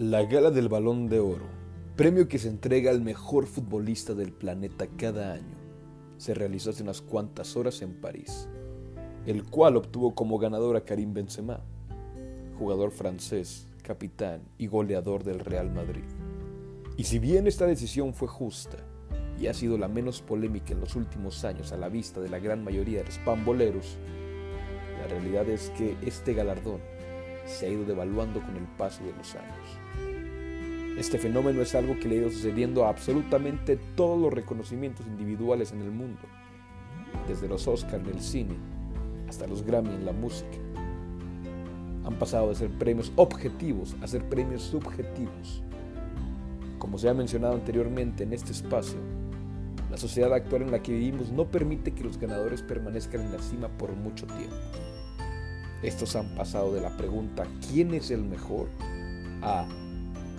La Gala del Balón de Oro, premio que se entrega al mejor futbolista del planeta cada año, se realizó hace unas cuantas horas en París, el cual obtuvo como ganador a Karim Benzema, jugador francés, capitán y goleador del Real Madrid. Y si bien esta decisión fue justa y ha sido la menos polémica en los últimos años a la vista de la gran mayoría de los pamboleros, la realidad es que este galardón se ha ido devaluando con el paso de los años. Este fenómeno es algo que le ha ido sucediendo a absolutamente todos los reconocimientos individuales en el mundo, desde los Oscars en el cine hasta los Grammy en la música. Han pasado de ser premios objetivos a ser premios subjetivos. Como se ha mencionado anteriormente en este espacio, la sociedad actual en la que vivimos no permite que los ganadores permanezcan en la cima por mucho tiempo. Estos han pasado de la pregunta ¿quién es el mejor? a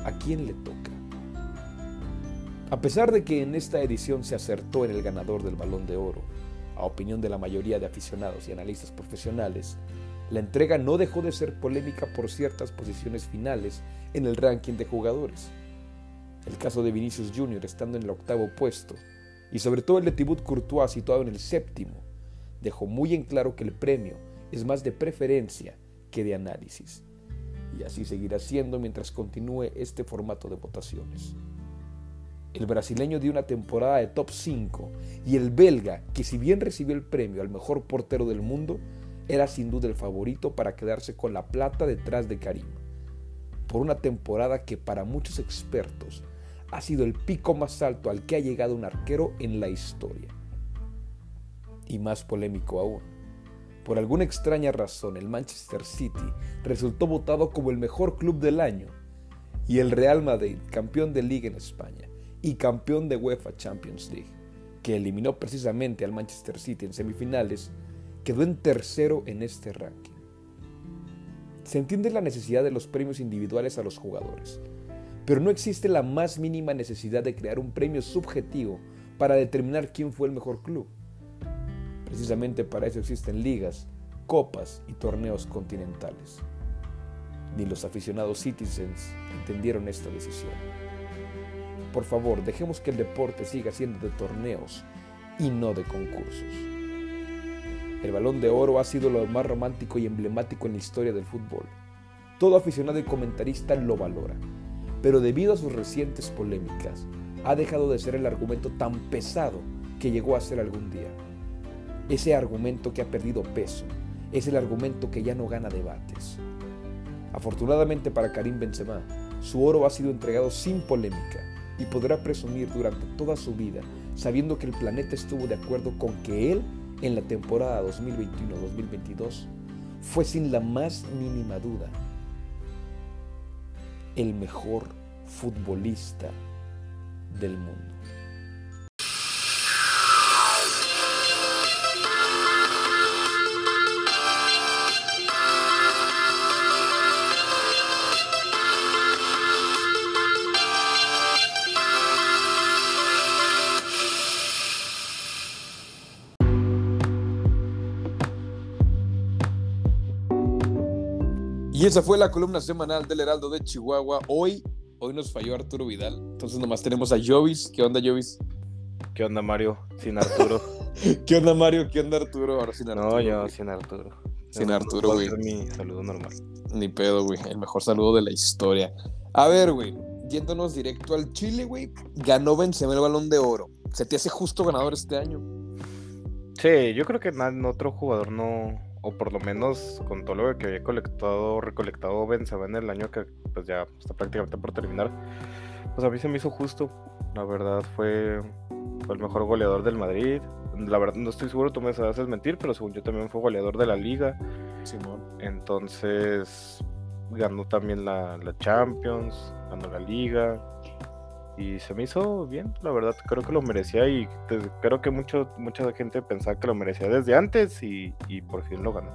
¿a quién le toca? A pesar de que en esta edición se acertó en el ganador del balón de oro, a opinión de la mayoría de aficionados y analistas profesionales, la entrega no dejó de ser polémica por ciertas posiciones finales en el ranking de jugadores. El caso de Vinicius Jr. estando en el octavo puesto, y sobre todo el de Thibaut Courtois situado en el séptimo, dejó muy en claro que el premio es más de preferencia que de análisis. Y seguirá siendo mientras continúe este formato de votaciones. El brasileño dio una temporada de top 5 y el belga, que si bien recibió el premio al mejor portero del mundo, era sin duda el favorito para quedarse con la plata detrás de Karim. Por una temporada que para muchos expertos ha sido el pico más alto al que ha llegado un arquero en la historia. Y más polémico aún, por alguna extraña razón, el Manchester City resultó votado como el mejor club del año y el Real Madrid, campeón de liga en España y campeón de UEFA Champions League, que eliminó precisamente al Manchester City en semifinales, quedó en tercero en este ranking. Se entiende la necesidad de los premios individuales a los jugadores, pero no existe la más mínima necesidad de crear un premio subjetivo para determinar quién fue el mejor club. Precisamente para eso existen ligas, copas y torneos continentales. Ni los aficionados citizens entendieron esta decisión. Por favor, dejemos que el deporte siga siendo de torneos y no de concursos. El balón de oro ha sido lo más romántico y emblemático en la historia del fútbol. Todo aficionado y comentarista lo valora, pero debido a sus recientes polémicas, ha dejado de ser el argumento tan pesado que llegó a ser algún día. Ese argumento que ha perdido peso es el argumento que ya no gana debates. Afortunadamente para Karim Benzema, su oro ha sido entregado sin polémica y podrá presumir durante toda su vida sabiendo que el planeta estuvo de acuerdo con que él en la temporada 2021-2022 fue sin la más mínima duda el mejor futbolista del mundo. Y esa fue la columna semanal del Heraldo de Chihuahua. Hoy, hoy nos falló Arturo Vidal. Entonces nomás tenemos a Jovis. ¿Qué onda, Jovis? ¿Qué onda, Mario? Sin Arturo. ¿Qué onda, Mario? ¿Qué onda, Arturo? Ahora sin Arturo. No, yo sin Arturo. Sin Arturo, güey. mi saludo normal. Ni pedo, güey. El mejor saludo de la historia. A ver, güey. Yéndonos directo al Chile, güey. Ganó Benzema el Balón de Oro. ¿Se te hace justo ganador este año? Sí, yo creo que otro jugador no, o por lo menos con todo lo que había colectado, recolectado Benzema en el año que pues ya está prácticamente por terminar, pues a mí se me hizo justo. La verdad fue, fue el mejor goleador del Madrid. La verdad no estoy seguro, tú me haces mentir, pero según yo también fue goleador de la liga. Simón. Entonces ganó también la, la Champions, ganó la liga, y se me hizo bien, la verdad, creo que lo merecía y creo que mucho, mucha gente pensaba que lo merecía desde antes y, por fin lo ganó.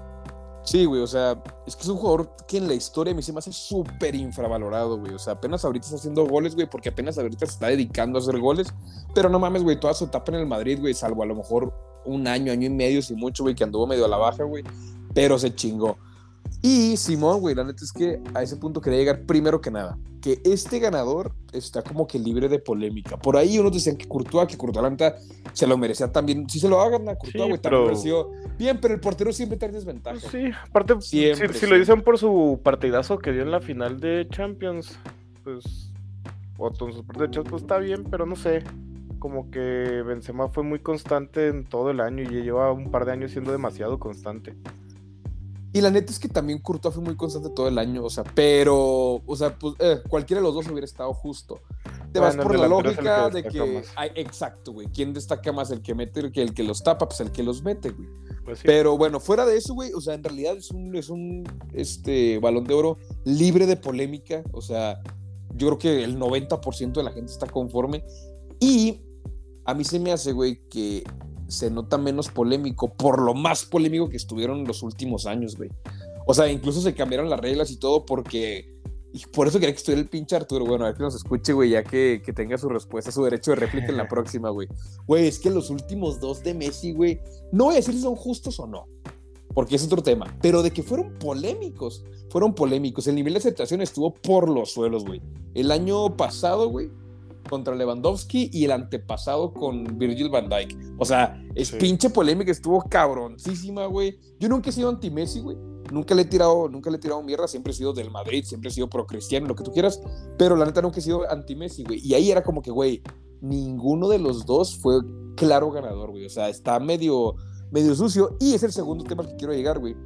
Sí, güey, o sea, es que es un jugador que en la historia mí se me hace súper infravalorado, güey. O sea, apenas ahorita está haciendo goles, güey, porque apenas ahorita se está dedicando a hacer goles. Pero no mames, güey, toda su etapa en el Madrid, güey, salvo a lo mejor un año, año y medio, si mucho, güey, que anduvo medio a la baja, güey. Pero se chingó. Y Simón, güey, la neta es que a ese punto quería llegar primero que nada. Que este ganador está como que libre de polémica. Por ahí unos decían que Courtois, que Courtois la neta se lo merecía también. Si se lo hagan a Courtois, güey, también mereció. Bien, pero el portero siempre trae desventaja. Sí, aparte, siempre, si, lo dicen por su partidazo que dio en la final de Champions, pues. O con su de Champions, pues está bien, pero no sé. Como que Benzema fue muy constante en todo el año y lleva un par de años siendo demasiado constante. Y la neta es que también Courtois fue muy constante todo el año, o sea, pero, o sea, pues eh, cualquiera de los dos hubiera estado justo. Te vas por la lógica de que, exacto, güey, ¿quién destaca más? El que mete, el que, el que los tapa, pues el que los mete, güey. Pues pero bueno, fuera de eso, güey, o sea, en realidad es un, es un este, balón de oro libre de polémica, o sea, yo creo que el 90% de la gente está conforme. Y a mí se me hace, güey, que se nota menos polémico por lo más polémico que estuvieron en los últimos años, güey. O sea, incluso se cambiaron las reglas y todo porque... Y por eso quería que estuviera el pinche Arturo. Bueno, a ver que nos escuche, güey, ya que, que, tenga su respuesta, su derecho de réplica en la próxima, güey. Güey, es que los últimos dos de Messi, güey, no voy a decir si son justos o no, porque es otro tema, pero de que fueron polémicos, fueron polémicos. El nivel de aceptación estuvo por los suelos, güey. El año pasado, güey, contra Lewandowski y el antepasado con Virgil van Dijk. O sea, es pinche polémica, estuvo cabroncísima, güey. Yo nunca he sido anti-Messi, güey. Nunca le he tirado, nunca le he tirado mierda, siempre he sido del Madrid, siempre he sido pro cristiano, lo que tú quieras, pero la neta nunca he sido anti-Messi, güey. Y ahí era como que, güey, ninguno de los dos fue claro ganador, güey. O sea, está medio, medio sucio. Y es el segundo tema al que quiero llegar, güey.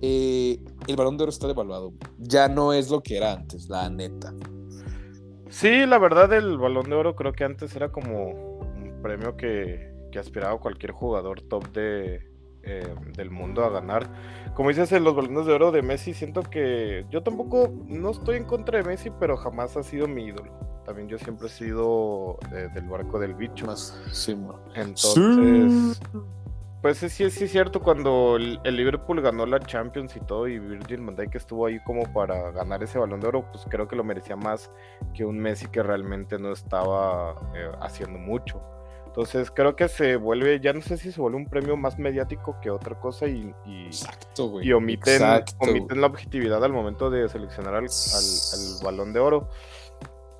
Eh, el balón de oro está devaluado. Ya no es lo que era antes, la neta. Sí, la verdad el balón de oro creo que antes era como un premio que, que aspiraba cualquier jugador top de, eh, del mundo a ganar. Como dices en los balones de oro de Messi, siento que yo tampoco no estoy en contra de Messi, pero jamás ha sido mi ídolo. También yo siempre he sido eh, del barco del bicho. Más, sí, Entonces, pues sí, sí es cierto, cuando el, Liverpool ganó la Champions y todo, y Virgil van Dijk estuvo ahí como para ganar ese balón de oro, pues creo que lo merecía más que un Messi que realmente no estaba eh, haciendo mucho. Entonces creo que se vuelve, ya no sé si se vuelve un premio más mediático que otra cosa y, y, y omiten, omiten la objetividad al momento de seleccionar al, al, balón de oro.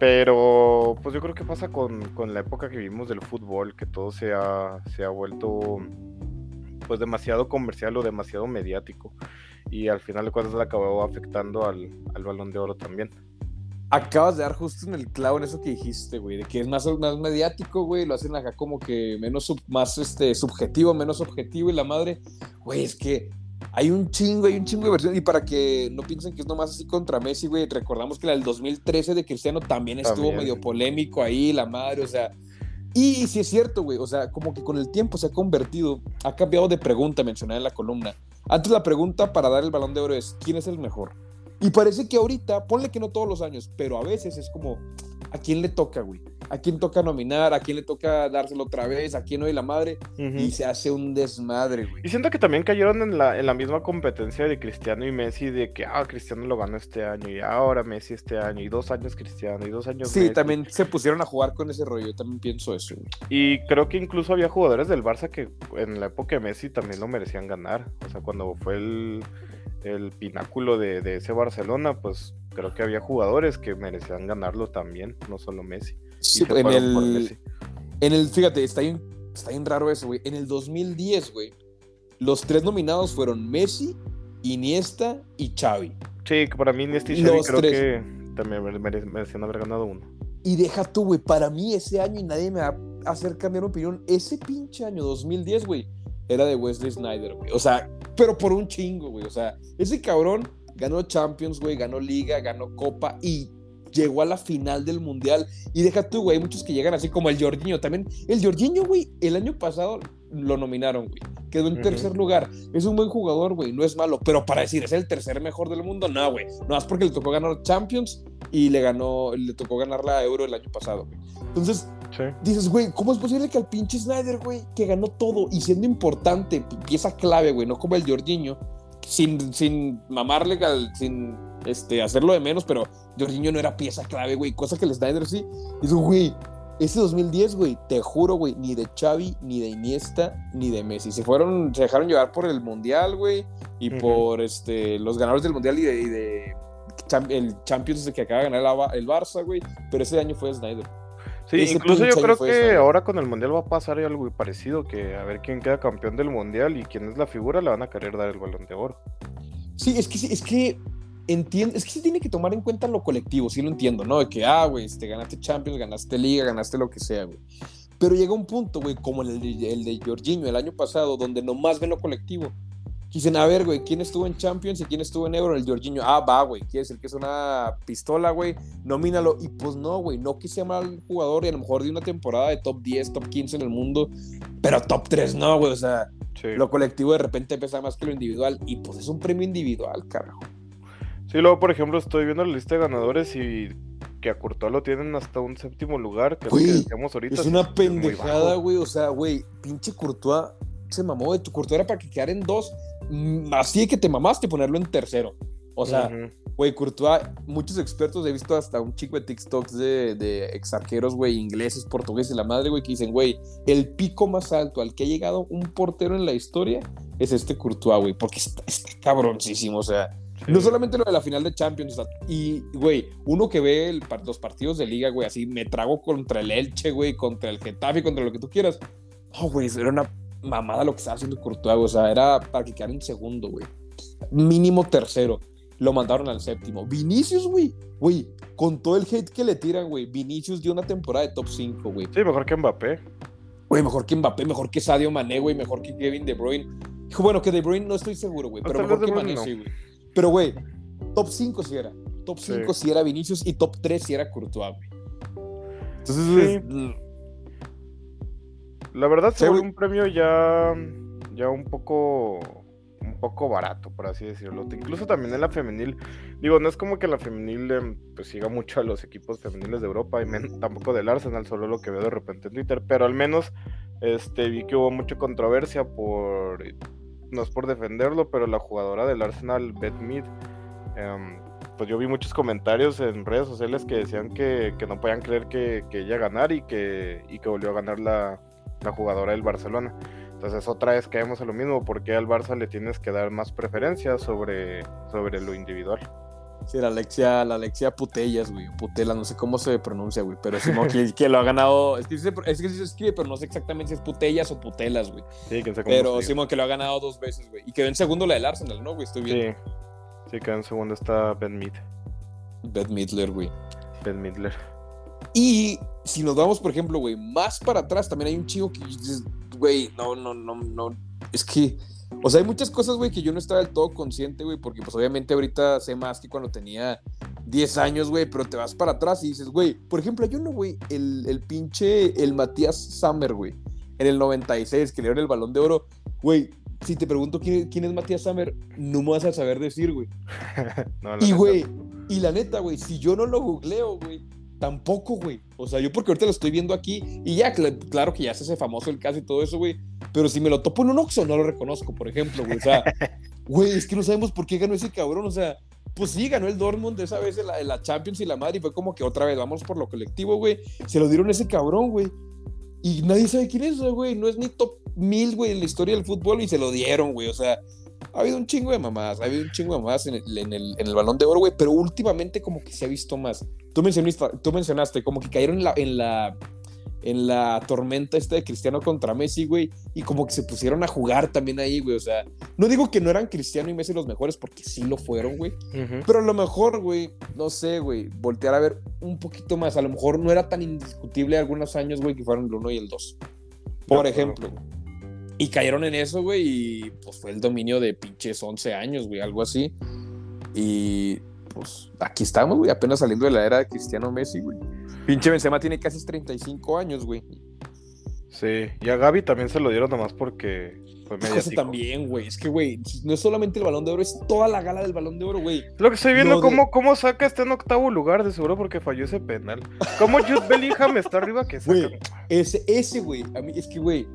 Pero pues yo creo que pasa con, con, la época que vivimos del fútbol, que todo se ha, se ha vuelto pues demasiado comercial o demasiado mediático. Y al final de cuentas le acabó afectando al, al balón de oro también. Acabas de dar justo en el clavo en eso que dijiste, güey, de que es más, más mediático, güey, lo hacen acá como que menos más este, subjetivo, menos objetivo y la madre, güey, es que hay un chingo, hay un chingo de versiones y para que no piensen que es nomás así contra Messi, güey, recordamos que la del 2013 de Cristiano también estuvo medio polémico ahí, la madre, o sea, y sí es cierto, güey, o sea, como que con el tiempo se ha convertido, ha cambiado de pregunta mencionada en la columna. Antes la pregunta para dar el balón de oro es, ¿quién es el mejor? Y parece que ahorita, ponle que no todos los años, pero a veces es como, ¿a quién le toca, güey? ¿A quién toca nominar? ¿A quién le toca dárselo otra vez? ¿A quién hay la madre? Y se hace un desmadre, güey. Y siento que también cayeron en la, en la misma competencia de Cristiano y Messi, de que, ah, Cristiano lo ganó este año, y ahora Messi este año, y dos años Cristiano, y dos años Sí, también se pusieron a jugar con ese rollo, yo también pienso eso. Y creo que incluso había jugadores del Barça que en la época de Messi también lo merecían ganar. O sea, cuando fue el el pináculo de, ese Barcelona, pues creo que había jugadores que merecían ganarlo también, no solo Messi. Sí, en el, en el, fíjate, está bien, está bien raro eso, güey. En el 2010, güey, los tres nominados fueron Messi, Iniesta y Xavi. Sí, para mí Iniesta y Xavi creo que también merecían haber ganado uno. Y deja tú, güey, para mí ese año, y nadie me va a hacer cambiar opinión, ese pinche año 2010, güey, era de Wesley Snyder, güey. O sea, pero por un chingo, güey. O sea, ese cabrón ganó Champions, güey, ganó Liga, ganó Copa y llegó a la final del Mundial. Y deja tú, güey, hay muchos que llegan así como el Jorginho también. El Jorginho, güey, el año pasado lo nominaron, güey. Quedó en tercer lugar. Es un buen jugador, güey, no es malo. Pero para decir, es el tercer mejor del mundo, no, güey. No más porque le tocó ganar Champions y le ganó, le tocó ganar la Euro el año pasado, güey. Entonces, Dices, güey, ¿cómo es posible que al pinche Snyder, güey, que ganó todo y siendo importante, pieza clave, güey, no como el Jorginho, sin, sin mamarle, sin este, hacerlo de menos, pero Jorginho no era pieza clave, güey, cosa que el Snyder sí. Digo, güey, ese 2010, güey, te juro, güey, ni de Xavi, ni de Iniesta, ni de Messi. Se fueron, se dejaron llevar por el Mundial, güey, y por este, los ganadores del Mundial y de, el Champions que acaba de ganar el, Barça, güey. Pero ese año fue Snyder. Sí, incluso yo creo que ahora con el Mundial va a pasar algo parecido, que a ver quién queda campeón del Mundial y quién es la figura, le van a querer dar el balón de oro. Sí, es que, es que entiendo, es que se tiene que tomar en cuenta lo colectivo, sí lo entiendo, ¿no? De que, ah, güey, este, ganaste Champions, ganaste Liga, ganaste lo que sea, güey. Pero llega un punto, güey, como el, el de Jorginho el año pasado, donde nomás ven lo colectivo. Dicen, a ver, güey, ¿quién estuvo en Champions y quién estuvo en Euro? El Jorginho. Ah, va, güey. Quiere decir que es una pistola, güey. Nomínalo. Y pues no, güey. No que sea mal jugador y a lo mejor de una temporada de top 10, top 15 en el mundo. Pero top 3 no, güey. O sea, lo colectivo de repente pesa más que lo individual. Y pues es un premio individual, carajo. Sí, luego, por ejemplo, estoy viendo la lista de ganadores y que a Courtois lo tienen hasta un séptimo lugar, que es que ahorita. Es una pendejada, güey. O sea, güey, pinche Courtois se mamó de tu Courtois era para que quedara en dos Mm, así que te mamaste ponerlo en tercero. O sea, güey, Courtois, muchos expertos he visto hasta un chico de TikToks de, de exarqueros, güey, ingleses, portugueses, la madre, güey, que dicen, güey, el pico más alto al que ha llegado un portero en la historia es este Courtois, güey, porque está, cabroncísimo, o sea, no solamente lo de la final de Champions, y, güey, uno que ve los partidos de liga, güey, así, me trago contra el Elche, güey, contra el Getafe, contra lo que tú quieras. No, güey, era una mamada lo que estaba haciendo Courtois, o sea, era para que quedara en segundo, güey. Mínimo tercero. Lo mandaron al séptimo. Vinicius, güey, güey, con todo el hate que le tiran, güey, Vinicius dio una temporada de top 5, güey. Sí, mejor que Mbappé. Güey, mejor que Mbappé, mejor que Sadio Mané, güey, mejor que Kevin De Bruyne. Bueno, que De Bruyne no estoy seguro, güey, pero mejor que Mané sí, güey. Pero, güey, top 5 sí era. Top 5 sí. era Vinicius y top 3 sí era Courtois, güey. Entonces, la verdad se un premio ya, ya un poco un poco barato, por así decirlo. Incluso también en la femenil, digo, no es como que la femenil em, pues siga mucho a los equipos femeniles de Europa y tampoco del Arsenal, solo lo que veo de repente en Twitter, pero al menos este vi que hubo mucha controversia por no es por defenderlo, pero la jugadora del Arsenal Beth Mead em, pues yo vi muchos comentarios en redes sociales que decían que, no podían creer que, que, ella ganar y que, y que volvió a ganar la, la jugadora del Barcelona. Entonces otra vez caemos en lo mismo, porque al Barça le tienes que dar más preferencia sobre, sobre lo individual. Sí, la Alexia, la Alexia Putellas, güey, Putela, no sé cómo se pronuncia, güey, pero Simón que, que, lo ha ganado, es que, es que se escribe, pero no sé exactamente si es Putellas o Putelas, güey. Sí, que Pero Simón que lo ha ganado dos veces, güey, y quedó en segundo la del Arsenal, ¿no, güey? Estoy viendo. Sí, sí, quedó en segundo está Ben Mid. Ben Midler, güey. Ben Midler. Y si nos vamos, por ejemplo, güey, más para atrás, también hay un chico que dices, güey, no, no, no, no. Es que, o sea, hay muchas cosas, güey, que yo no estaba del todo consciente, güey, porque pues obviamente ahorita sé más que cuando tenía 10 años, güey, pero te vas para atrás y dices, güey, por ejemplo, hay uno, güey, el, el pinche, el Matías Summer, güey, en el 96, que le dieron el balón de oro, güey. Si te pregunto quién, quién es Matías Summer, no me vas a saber decir, güey. y, güey, y la neta, güey, si yo no lo googleo, güey, Tampoco, güey. O sea, yo porque ahorita lo estoy viendo aquí y ya, claro que ya se hace famoso el caso y todo eso, güey. Pero si me lo topo en un Oxxo, no lo reconozco, por ejemplo, güey. O sea, güey, es que no sabemos por qué ganó ese cabrón. O sea, pues sí, ganó el Dortmund esa vez en la, Champions y la madre y fue como que otra vez vamos por lo colectivo, güey. Se lo dieron a ese cabrón, güey. Y nadie sabe quién es, güey. No es ni top mil, güey, en la historia del fútbol y se lo dieron, güey. O sea, ha habido un chingo de mamadas, ha habido un chingo de mamadas en el, en el, en el balón de oro, güey, pero últimamente como que se ha visto más. Tú mencionaste, tú mencionaste como que cayeron en la, en la, en la tormenta esta de Cristiano contra Messi, güey, y como que se pusieron a jugar también ahí, güey, o sea, no digo que no eran Cristiano y Messi los mejores, porque sí lo fueron, güey, pero a lo mejor, güey, no sé, güey, voltear a ver un poquito más, a lo mejor no era tan indiscutible algunos años, güey, que fueron el 1 y el 2, por ejemplo, y cayeron en eso, güey, y pues fue el dominio de pinches 11 años, güey, algo así. Y pues aquí estamos, güey, apenas saliendo de la era de Cristiano Messi, güey. Pinche Benzema tiene casi 35 años, güey. Sí, y a Gaby también se lo dieron nomás porque fue mediático. también, güey. Es que, güey, no es solamente el Balón de Oro, es toda la gala del Balón de Oro, güey. Lo que estoy viendo, cómo, cómo saca este en octavo lugar, de seguro porque falló ese penal. ¿Cómo Jude Bellingham está arriba que saca? Ese, ese, güey, a mí, es que, güey,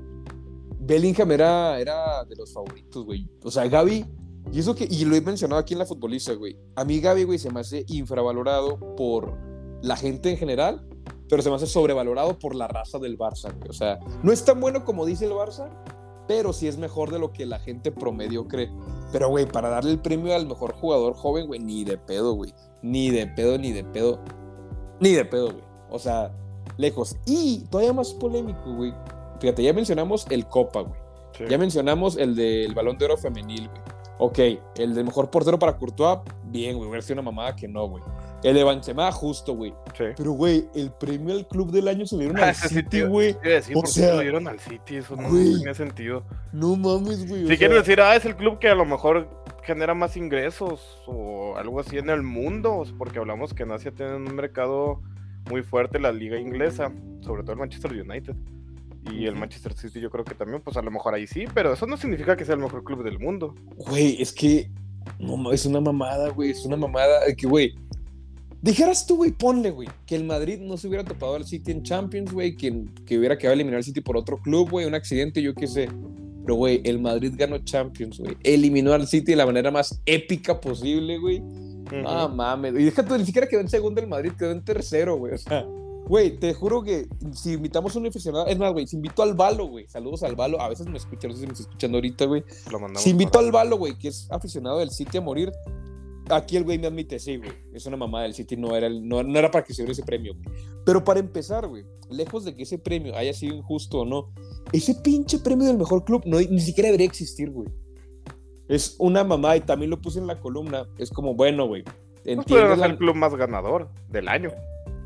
Bellingham era, era de los favoritos, güey. O sea, Gaby, y eso que, y lo he mencionado aquí en la futbolista, güey. A mí Gaby, güey, se me hace infravalorado por la gente en general, pero se me hace sobrevalorado por la raza del Barça, güey. O sea, no es tan bueno como dice el Barça, pero sí es mejor de lo que la gente promedio cree. Pero, güey, para darle el premio al mejor jugador joven, güey, ni de pedo, güey. Ni de pedo, ni de pedo. Ni de pedo, güey. O sea, lejos. Y todavía más polémico, güey. Fíjate, ya mencionamos el Copa, güey. Ya mencionamos el del Balón de Oro femenil, güey. Ok, el del mejor portero para Courtois, bien, güey. Hubiera sido una mamada que no, güey. El de Benzema, justo, güey. Sí. Pero, güey, el premio al club del año se lo dieron al City, güey. o sea, se lo dieron al City, eso no tiene sentido. No mames, güey. Si quieres decir, ah, es el club que a lo mejor genera más ingresos o algo así en el mundo, porque hablamos que en Asia tienen un mercado muy fuerte, la liga inglesa, sobre todo el Manchester United. Y el Manchester City yo creo que también, pues a lo mejor ahí sí, pero eso no significa que sea el mejor club del mundo. Güey, es que no, es una mamada, güey, es una mamada que, güey, Dijeras tú, güey, ponle, güey, que el Madrid no se hubiera topado al City en Champions, güey, que, que hubiera quedado eliminar al City por otro club, güey, un accidente, yo qué sé. Pero, güey, el Madrid ganó Champions, güey. Eliminó al City de la manera más épica posible, güey. Ah, mames. Y déjate, ni siquiera quedó en segundo el Madrid, quedó en tercero, güey. O sea, güey, te juro que si invitamos a un aficionado, es más, güey, si invito al Balo, güey. Saludos al Balo. A veces me escucha, no sé si me está escuchando ahorita, güey. Si invito al Balo, güey, que es aficionado del City a morir, aquí el güey me admite, sí, güey, es una mamada del City, no era, no, era para que se diera ese premio. Pero para empezar, güey, lejos de que ese premio haya sido injusto o no, ese pinche premio del mejor club no, ni siquiera debería existir, güey. Es una mamada y también lo puse en la columna. Es como, bueno, güey. No es el club más ganador del año.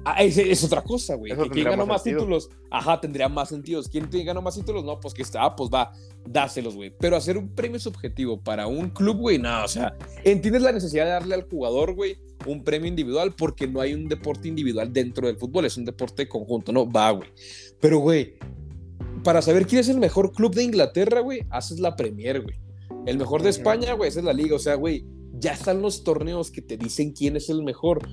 Ah, es, otra cosa, güey. ¿Quién ganó más, títulos? Ajá, tendría más sentido. ¿Quién ganó más títulos? No, pues que está, ah, pues va, dáselos, güey. Pero hacer un premio subjetivo para un club, güey, no, o sea, entiendes la necesidad de darle al jugador, güey, un premio individual porque no hay un deporte individual dentro del fútbol, es un deporte conjunto, no, va, güey. Pero, güey, para saber quién es el mejor club de Inglaterra, güey, haces la Premier, güey. El mejor de España, güey, esa es la liga, o sea, güey, ya están los torneos que te dicen quién es el mejor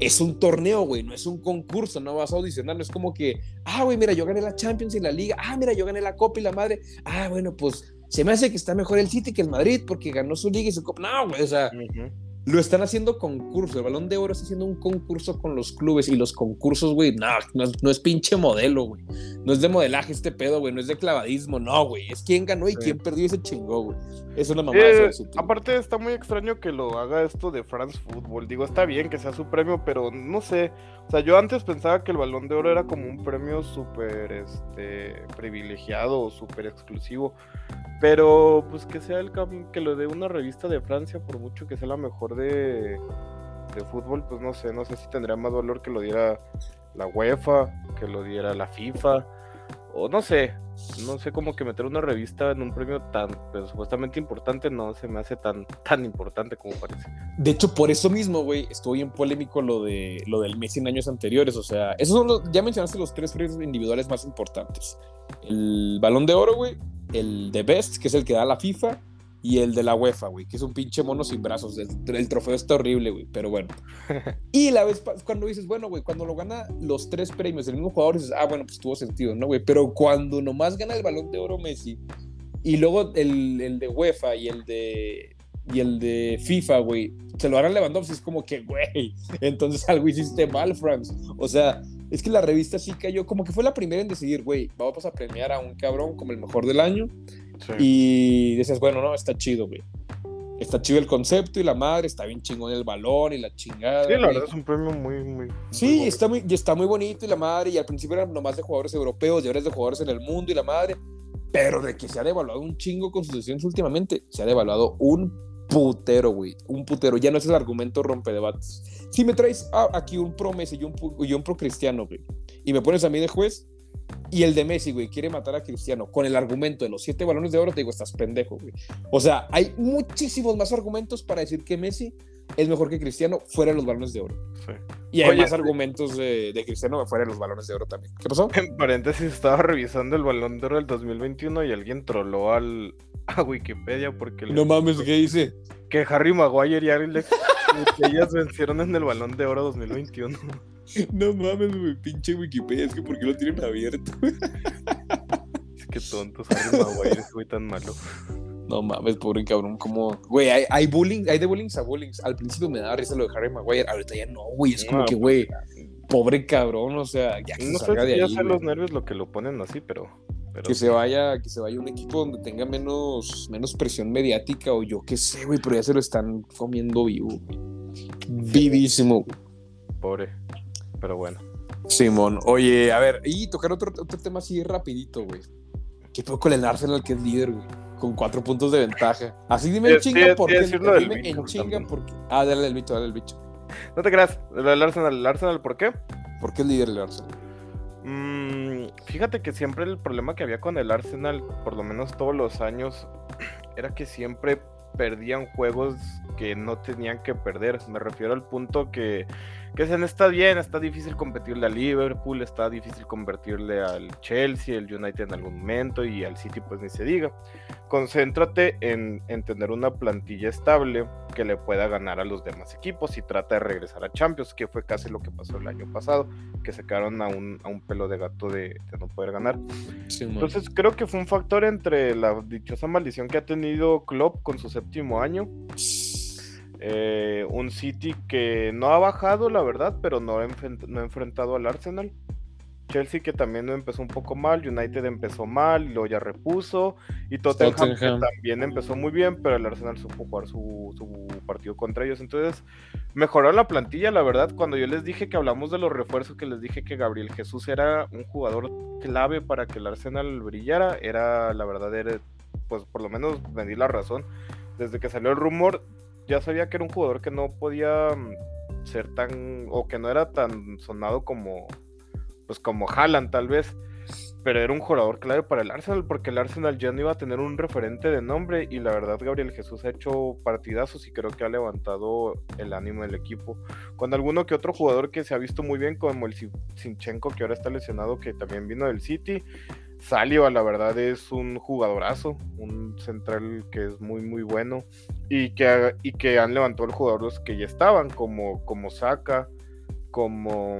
es un torneo, güey, no es un concurso, no vas a audicionar, no es como que, ah, güey, mira, yo gané la Champions y la Liga, ah, mira, yo gané la Copa y la madre, ah, bueno, pues se me hace que está mejor el City que el Madrid porque ganó su Liga y su Copa. No, güey, o sea, lo están haciendo concurso. El Balón de Oro está haciendo un concurso con los clubes y los concursos, güey, no, no, es pinche modelo, güey. No es de modelaje este pedo, güey, no es de clavadismo, no, güey. Es quién ganó y quién perdió ese chingó, güey. Es una mamada. Eh, aparte, está muy extraño que lo haga esto de France Football. Digo, está bien que sea su premio, pero no sé. O sea, yo antes pensaba que el Balón de Oro era como un premio súper este, privilegiado o súper exclusivo. Pero pues que sea el que lo dé una revista de Francia, por mucho que sea la mejor de, de fútbol, pues no sé, no sé si tendría más valor que lo diera la UEFA, que lo diera la FIFA, o no sé, no sé cómo que meter una revista en un premio tan pues, supuestamente importante no se me hace tan tan importante como parece. De hecho, por eso mismo, güey, estoy en polémico lo de lo del Messi en años anteriores, o sea, esos son los, ya mencionaste los tres premios individuales más importantes. El Balón de Oro, güey, el de Best, que es el que da la FIFA, y el de la UEFA, güey, que es un pinche mono sin brazos. El, trofeo está horrible, güey, pero bueno. y la vez cuando dices, bueno, güey, cuando lo gana los tres premios del mismo jugador, dices, ah, bueno, pues tuvo sentido, ¿no, güey? Pero cuando nomás gana el balón de oro Messi, y luego el, el de UEFA y el de y el de FIFA, güey, se lo harán Lewandowski, es como que, güey, entonces algo hiciste mal, Franz. O sea, es que la revista sí cayó, como que fue la primera en decidir, güey, vamos a premiar a un cabrón como el mejor del año. Y dices, bueno, no, está chido, güey. Está chido el concepto y la madre, está bien chingón el balón y la chingada. Sí, la verdad es un premio muy, muy. Sí, está, muy, está muy bonito y la madre, y al principio era nomás de jugadores europeos y ahora es de jugadores en el mundo y la madre. Pero de que se ha devaluado un chingo con sus decisiones últimamente, se ha devaluado un putero, güey. Un putero. Ya no es el argumento rompe debates. Si me traes aquí un pro Messi y un, y un pro Cristiano, güey, y me pones a mí de juez, y el de Messi, güey, quiere matar a Cristiano con el argumento de los siete balones de oro, te digo, estás pendejo, güey. O sea, hay muchísimos más argumentos para decir que Messi es mejor que Cristiano fuera de los balones de oro. Sí. Y hay más argumentos de, de, Cristiano fuera de los balones de oro también. ¿Qué pasó? En paréntesis, estaba revisando el balón de oro del 2021 y alguien troló al, a Wikipedia porque... No mames, ¿qué dice? Que Harry Maguire y Alex ellas vencieron en el balón de oro 2021. No mames, güey, pinche Wikipedia, es que ¿por qué lo tienen abierto? es que tontos, Harry Maguire, güey, tan malo. No mames, pobre cabrón, como, güey, hay, hay bullying, hay de bullying a bullying. Al principio me daba risa lo de Harry Maguire, ahorita ya no, güey, es como que, güey, pobre cabrón, o sea, ya No sé si ya los nervios lo que lo ponen así, pero que se vaya, que se vaya un equipo donde tenga menos, menos presión mediática o yo qué sé, güey, pero ya se lo están comiendo vivo, Vivísimo. Pobre. Pero bueno. Simón, oye, a ver, y tocar otro, otro tema así rapidito, güey. ¿Qué poco con el Arsenal que es líder, güey? Con cuatro puntos de ventaja. Así dime en chinga por qué. Dime en chinga porque. Ah, dale el bicho, dale el bicho. No te creas, el Arsenal, el Arsenal, ¿por qué? ¿Por qué es líder el Arsenal? Mm, fíjate que siempre el problema que había con el Arsenal, por lo menos todos los años, era que siempre perdían juegos que no tenían que perder. Me refiero al punto que que se está bien, está difícil competirle a Liverpool, está difícil convertirle al Chelsea, el United en algún momento y al City pues ni se diga. Concéntrate en, tener una plantilla estable que le pueda ganar a los demás equipos y trata de regresar a Champions, que fue casi lo que pasó el año pasado, que se quedaron a un, a un pelo de gato de, no poder ganar. Entonces creo que fue un factor entre la dichosa maldición que ha tenido Klopp con su séptimo año eh, un City que no ha bajado, la verdad, pero no ha, enfrentado al Arsenal. Chelsea que también empezó un poco mal, United empezó mal, lo ya repuso, y Tottenham, Que también empezó muy bien, pero el Arsenal supo jugar su, partido contra ellos. Entonces, mejoraron la plantilla, la verdad, cuando yo les dije que hablamos de los refuerzos, que les dije que Gabriel Jesús era un jugador clave para que el Arsenal brillara, era, la verdad, era, pues por lo menos me di la razón. Desde que salió el rumor, ya sabía que era un jugador que no podía mm, ser tan, o que no era tan sonado como, pues como Haaland tal vez, pero era un jugador clave para el Arsenal, porque el Arsenal ya no iba a tener un referente de nombre, y la verdad Gabriel Jesús ha hecho partidazos y creo que ha levantado el ánimo del equipo, con alguno que otro jugador que se ha visto muy bien, como el Sinchenko, que ahora está lesionado, que también vino del City, Salio, la verdad, es un jugadorazo, un central que es muy, muy bueno y que, y que han levantado el jugador los que ya estaban, como, como Saka, como,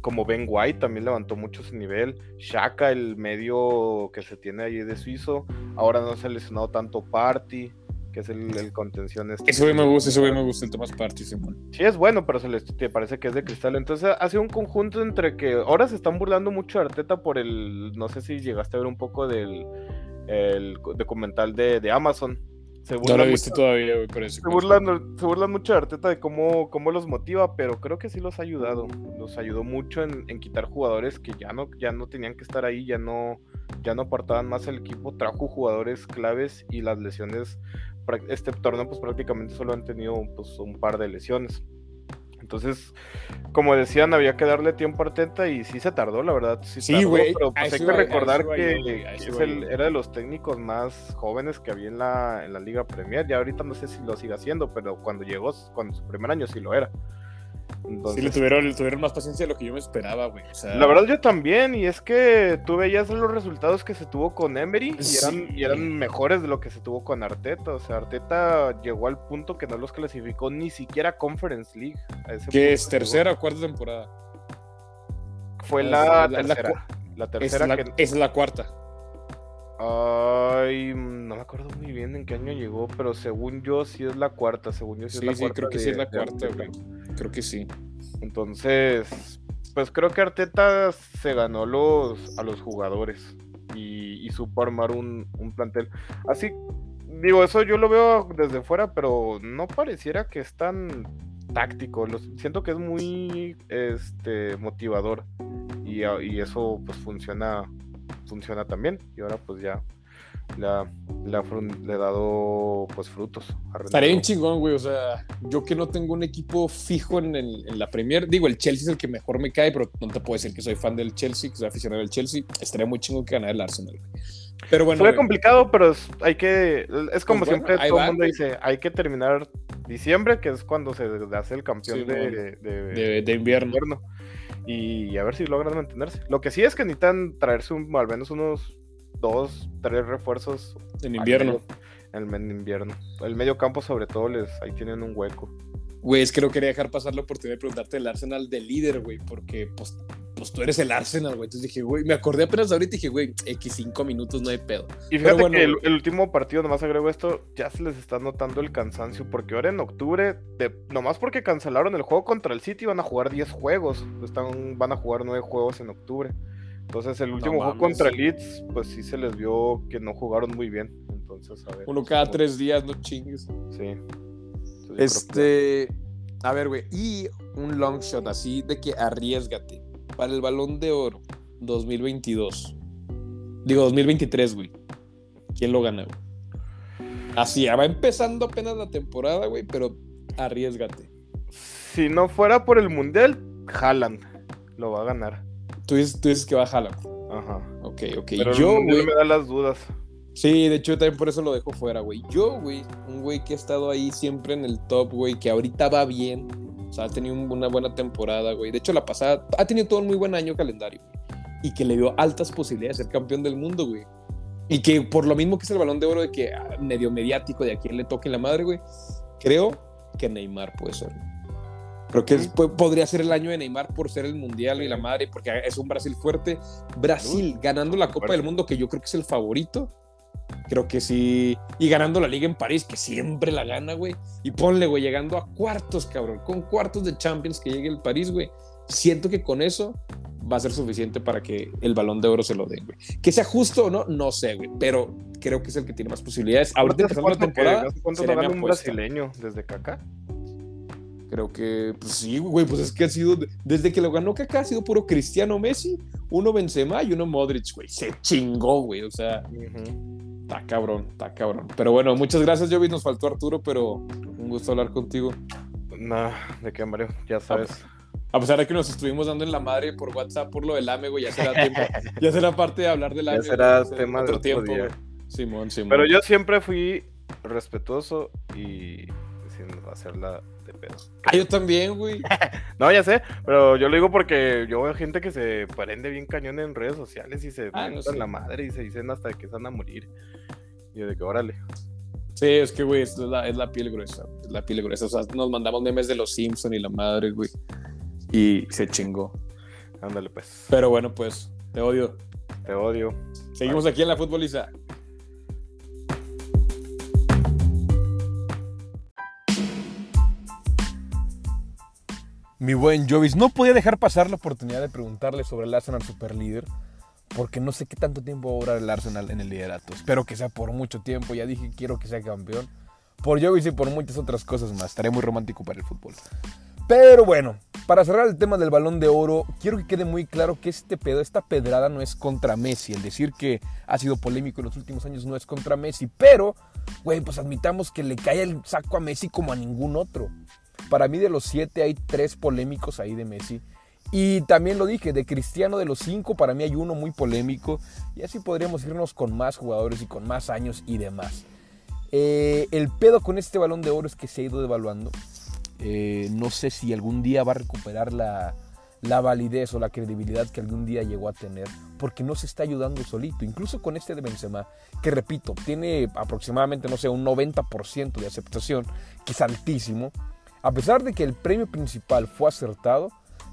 como Ben White, también levantó mucho ese nivel. Shaka, el medio que se tiene ahí de suizo, ahora no se ha lesionado tanto Party que es el, contención este. Eso me gusta, eso me gusta el Tomás Party, Simón. Sí, es bueno, pero se les te parece que es de cristal. Entonces ha sido un conjunto entre que ahora se están burlando mucho de Arteta por el, no sé si llegaste a ver un poco del el documental de, de Amazon. Se no lo he visto todavía, güey, pero se burlan, se burlan mucho de Arteta de cómo, cómo los motiva, pero creo que sí los ha ayudado. Los ayudó mucho en, en quitar jugadores que ya no, ya no tenían que estar ahí, ya no, ya no aportaban más el equipo. Trajo jugadores claves y las lesiones este torneo pues prácticamente solo han tenido pues, un par de lesiones. Entonces, como decían, había que darle tiempo a Arteta y sí se tardó, la verdad. Sí, güey. pero pues, hay que recordar que, era de los técnicos más jóvenes que había en la, en la Liga Premier. Ya ahorita no sé si lo sigue haciendo, pero cuando llegó, cuando su primer año sí lo era sí, le tuvieron, tuvieron más paciencia de lo que yo me esperaba, güey. La verdad, yo también. Y es que tú veías los resultados que se tuvo con Emery y, eran, mejores de lo que se tuvo con Arteta. O sea, Arteta llegó al punto que no los clasificó ni siquiera Conference League. ¿Qué es? ¿Tercera o cuarta temporada? Fue la, tercera. La, tercera es es la cuarta. Ay, no me acuerdo muy bien en qué año llegó, pero según yo sí es la cuarta, según yo sí, es la sí, creo que sí es la cuarta, Creo que sí. Entonces, pues creo que Arteta se ganó los, a los jugadores y, supo armar un, plantel. Así, digo, eso yo lo veo desde fuera, pero no pareciera que es tan táctico. siento que es muy este, motivador y, y eso pues funciona funciona también. Y ahora pues ya le ha, le dado pues frutos. Estaría un chingón, güey. O sea, yo que no tengo un equipo fijo en, en, la Premier, digo, el Chelsea es el que mejor me cae, pero no te puedo decir que soy fan del Chelsea, que soy aficionado del Chelsea. Estaría muy chingón que ganara el Arsenal, Pero bueno. Fue complicado, pero hay que. Es como pues siempre todo el mundo dice: hay que terminar diciembre, que es cuando se hace el campeón de, de, invierno y a ver si logran mantenerse. Lo que sí es que necesitan traerse un, al menos unos dos, tres refuerzos. En invierno. En el invierno. El medio campo sobre todo les ahí tienen un hueco. Güey, es que no quería dejar pasar la oportunidad de preguntarte el Arsenal de líder, güey, porque pues, pues tú eres el Arsenal, güey. Entonces dije, güey, me acordé apenas ahorita y dije, güey, X5 minutos no hay pedo. Y fíjate que el, último partido, nomás agrego esto, ya se les está notando el cansancio, porque ahora en octubre, nomás porque cancelaron el juego contra el City, van a jugar 10 juegos. Están, van a jugar 9 juegos en octubre. Entonces el último juego contra Leeds, pues sí se les vio que no jugaron muy bien. Entonces, a ver. Uno cada tres días, no chingues. Sí. este. A ver, güey. Y un long shot así de que arriesgate. Para el balón de oro 2022. Digo, 2023, güey. ¿Quién lo gana, güey? Así, va empezando apenas la temporada, güey, pero arriesgate. Si no fuera por el Mundial, Haaland lo va a ganar. Tú dices, que va a Haaland. Ajá. Ok, ok. Pero yo, güey. me da las dudas. Sí, de hecho, también por eso lo dejo fuera, güey. Yo, güey, un güey que ha estado ahí siempre en el top, güey, que ahorita va bien. O sea, ha tenido una buena temporada, güey. De hecho, la pasada ha tenido todo un muy buen año calendario. Y que le dio altas posibilidades de ser campeón del mundo, güey. Y que por lo mismo que es el balón de oro de que ah, medio mediático de a quien le toque la madre, güey. Creo que Neymar puede ser. Creo que podría ser el año de Neymar por ser el mundial y la madre, porque es un Brasil fuerte. Brasil ganando la Copa del Mundo, que yo creo que es el favorito. Creo que sí. Y ganando la Liga en París, que siempre la gana, güey. Y ponle, güey, llegando a cuartos, cabrón. Con cuartos de Champions que llegue el París, güey. Siento que con eso va a ser suficiente para que el balón de oro se lo den, güey. Que sea justo o no, no sé, güey. Pero creo que es el que tiene más posibilidades. Ahorita empezando la temporada. ¿Cuánto no un brasileño desde Kaká? Creo que, pues sí, güey, pues es que ha sido, desde que lo ganó Kaká ha sido puro Cristiano Messi, uno Benzema y uno Modric, güey. Se chingó, güey, o sea, está cabrón, está cabrón. Pero bueno, muchas gracias, Jovi, nos faltó Arturo, pero un gusto hablar contigo. Nada, de qué, Mario, ya sabes. A pesar de que nos estuvimos dando en la madre por WhatsApp por lo del AME, güey, ya será tiempo, ya será parte de hablar del AME. Ya será tema de otro tiempo, Simón, Simón. Pero yo siempre fui respetuoso y sin hacerla de pedo. Ah, yo también, güey. no, ya sé, pero yo lo digo porque yo veo gente que se prende bien cañón en redes sociales y se ah, la madre y se dicen hasta que se van a morir. Y yo de que órale. Sí, es que, güey, es la, es la piel gruesa. Es la piel gruesa. O sea, nos mandamos memes de los Simpson y la madre, güey. Y se chingó. Ándale, pues. Pero bueno, pues, te odio. Te odio. Seguimos aquí en la futboliza. Mi buen Jovis, no podía dejar pasar la oportunidad de preguntarle sobre el Arsenal Superlíder, porque no sé qué tanto tiempo va a durar el Arsenal en el liderato. Espero que sea por mucho tiempo, ya dije quiero que sea campeón. Por Jovis y por muchas otras cosas más, estaré muy romántico para el fútbol. Pero bueno, para cerrar el tema del balón de oro, quiero que quede muy claro que este pedo, esta pedrada no es contra Messi. El decir que ha sido polémico en los últimos años no es contra Messi, pero, güey, pues admitamos que le cae el saco a Messi como a ningún otro. Para mí de los siete hay tres polémicos ahí de Messi. Y también lo dije, de Cristiano de los cinco, para mí hay uno muy polémico. Y así podríamos irnos con más jugadores y con más años y demás. Eh, el pedo con este balón de oro es que se ha ido devaluando. Eh, no sé si algún día va a recuperar la, la validez o la credibilidad que algún día llegó a tener, porque no se está ayudando solito. Incluso con este de Benzema, que repito, tiene aproximadamente, no sé, un 90% de aceptación, que es altísimo. A pesar de que el premio principal fue acertado,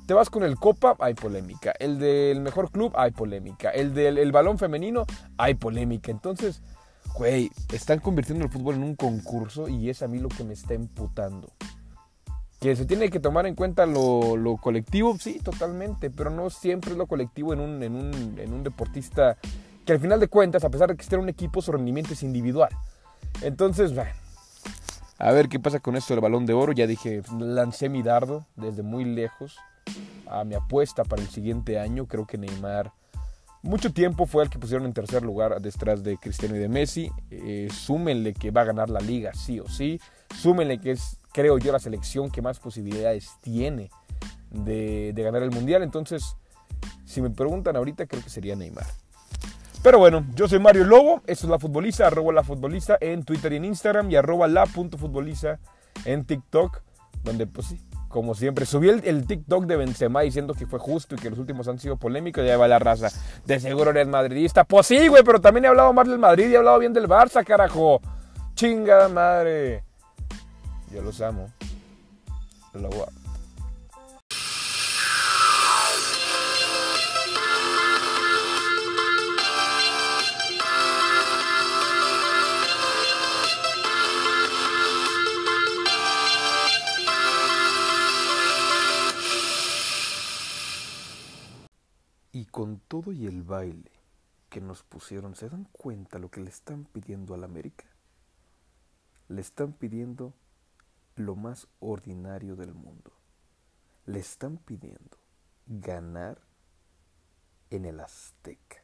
te vas con el Copa, hay polémica. El del mejor club, hay polémica. El del balón femenino, hay polémica. Entonces, güey, están convirtiendo el fútbol en un concurso y es a mí lo que me está emputando. Que se tiene que tomar en cuenta lo, colectivo, sí, totalmente, pero no siempre es lo colectivo en un, en, un, deportista que al final de cuentas, a pesar de que esté en un equipo, su rendimiento es individual. Entonces, bueno, a ver qué pasa con esto del balón de oro. Ya dije, lancé mi dardo desde muy lejos a mi apuesta para el siguiente año. Creo que Neymar mucho tiempo fue el que pusieron en tercer lugar detrás de Cristiano y de Messi. Eh, súmenle que va a ganar la liga sí o sí. Súmenle que es, creo yo, la selección que más posibilidades tiene de, de ganar el Mundial. Entonces, si me preguntan ahorita, creo que sería Neymar. Pero bueno, yo soy Mario Lobo, esto es La Futboliza, arroba La Futboliza en Twitter y en Instagram y arroba la.futboliza en TikTok, donde pues sí, como siempre, subí el, TikTok de Benzema diciendo que fue justo y que los últimos han sido polémicos, ya va la raza, de seguro eres madridista, pues sí, güey, pero también he hablado mal del Madrid y he hablado bien del Barça, carajo, chingada madre, yo los amo, los con todo y el baile que nos pusieron, ¿se dan cuenta lo que le están pidiendo a la América? Le están pidiendo lo más ordinario del mundo. Le están pidiendo ganar en el Azteca.